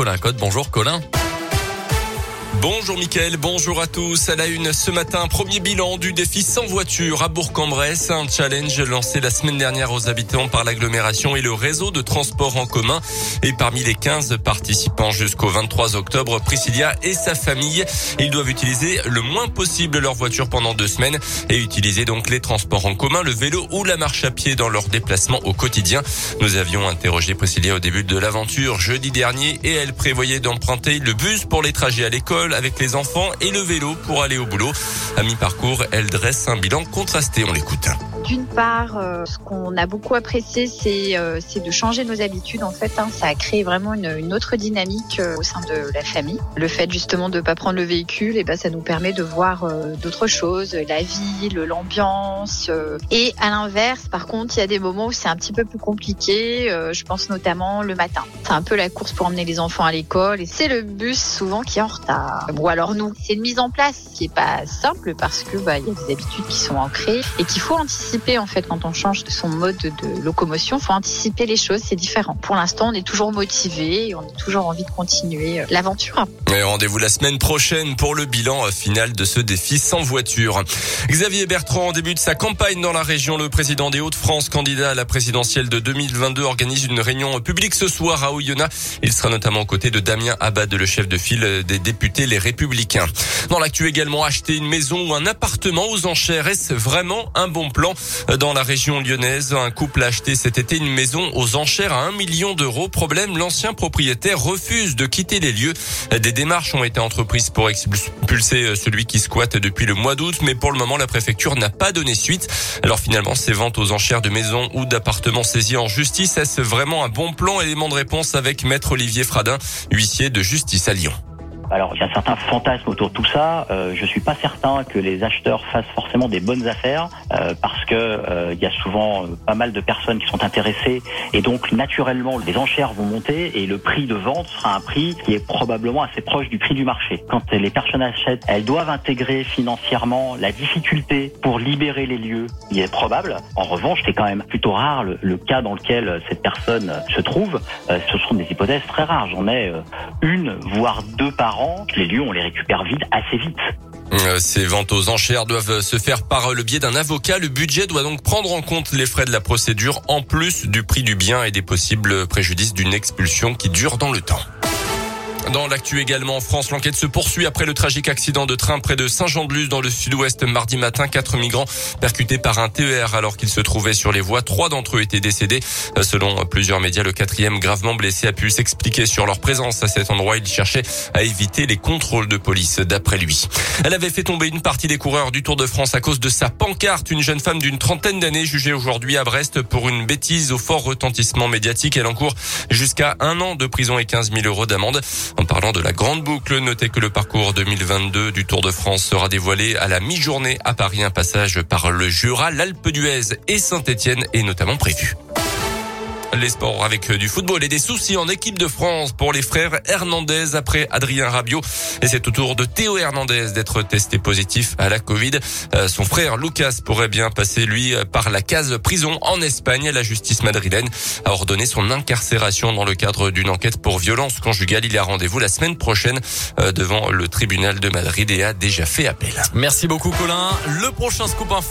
Colin Code. Bonjour Colin. Bonjour Mickaël, bonjour à tous. À la une ce matin, premier bilan du défi sans voiture à Bourg-en-Bresse. Un challenge lancé la semaine dernière aux habitants par l'agglomération et le réseau de transport en commun. Et parmi les 15 participants jusqu'au 23 octobre, Priscilla et sa famille, ils doivent utiliser le moins possible leur voiture pendant deux semaines et utiliser donc les transports en commun, le vélo ou la marche à pied dans leurs déplacements au quotidien. Nous avions interrogé Priscilla au début de l'aventure jeudi dernier et elle prévoyait d'emprunter le bus pour les trajets à l'école avec les enfants et le vélo pour aller au boulot. À mi-parcours, elle dresse un bilan contrasté. On l'écoute. D'une part, euh, ce qu'on a beaucoup apprécié, c'est euh, de changer nos habitudes. En fait, hein, ça a créé vraiment une, une autre dynamique euh, au sein de la famille. Le fait justement de pas prendre le véhicule, et eh ben ça nous permet de voir d'autres choses, la ville, l'ambiance. et à l'inverse, par contre, il y a des moments où c'est un petit peu plus compliqué. je pense notamment le matin. C'est un peu la course pour emmener les enfants à l'école, et c'est le bus souvent qui est en retard. Ou alors nous, c'est une mise en place qui est pas simple parce que bah il y a des habitudes qui sont ancrées et qu'il faut anticiper en fait quand on change de son mode de locomotion. Faut anticiper les choses, c'est différent. Pour l'instant, on est toujours motivé, on a toujours envie de continuer euh, l'aventure. Rendez-vous la semaine prochaine pour le bilan euh, final de ce défi sans voiture. Xavier Bertrand débute sa campagne dans la région. Le président des Hauts-de-France, candidat à la présidentielle de 2022, organise une réunion publique ce soir à Oyonnax. Il sera notamment aux côtés de Damien Abad, le chef de file des députés Les Républicains. Dans l'actu également, acheter une maison ou un appartement aux enchères, est-ce vraiment un bon plan? Dans la région lyonnaise. Un couple a acheté cet été une maison aux enchères à un million d'euros. Problème, l'ancien propriétaire refuse de quitter les lieux. Des démarches ont été entreprises pour expulser celui qui squatte depuis le mois d'août, mais pour le moment, la préfecture n'a pas donné suite. Alors finalement, ces ventes aux enchères de maisons ou d'appartements saisis en justice, est-ce vraiment un bon plan? Élément de réponse avec maître Olivier Fradin, huissier de justice à Lyon. Alors il y a certains fantasmes autour de tout ça. Euh, je suis pas certain que les acheteurs fassent forcément des bonnes affaires euh, parce que euh, il y a souvent euh, pas mal de personnes qui sont intéressées et donc naturellement les enchères vont monter et le prix de vente sera un prix qui est probablement assez proche du prix du marché. Quand les personnes achètent, elles doivent intégrer financièrement la difficulté pour libérer les lieux. Il est probable. En revanche, c'est quand même plutôt rare le, le, cas dans lequel cette personne se trouve. ce sont des hypothèses très rares. J'en ai une voire deux par les lieux, on les récupère vite, assez vite. Euh, ces ventes aux enchères doivent se faire par le biais d'un avocat. Le budget doit donc prendre en compte les frais de la procédure en plus du prix du bien et des possibles préjudices d'une expulsion qui dure dans le temps. Dans l'actu également en France, l'enquête se poursuit après le tragique accident de train près de Saint-Jean-de-Luz dans le sud-ouest mardi matin. Quatre migrants percutés par un TER alors qu'ils se trouvaient sur les voies. Trois d'entre eux étaient décédés. Selon plusieurs médias, le quatrième gravement blessé a pu s'expliquer sur leur présence à cet endroit. Il cherchait à éviter les contrôles de police d'après lui. Elle avait fait tomber une partie des coureurs du Tour de France à cause de sa pancarte. Une jeune femme d'une trentaine d'années jugée aujourd'hui à Brest pour une bêtise au fort retentissement médiatique. Elle encourt jusqu'à un an de prison et 15 000 euros d'amende. En parlant de la grande boucle, notez que le parcours 2022 du Tour de France sera dévoilé à la mi-journée à Paris. Un passage par le Jura, l'Alpe d'Huez et Saint-Etienne est notamment prévu. Les sports avec du football et des soucis en équipe de France pour les frères Hernandez après Adrien Rabiot. Et c'est au tour de Théo Hernandez d'être testé positif à la Covid. Euh, son frère Lucas pourrait bien passer, lui, par la case prison en Espagne. La justice madrilène a ordonné son incarcération dans le cadre d'une enquête pour violence conjugale. Il a rendez-vous la semaine prochaine euh, devant le tribunal de Madrid et a déjà fait appel. Merci beaucoup Colin. Le prochain scoop info.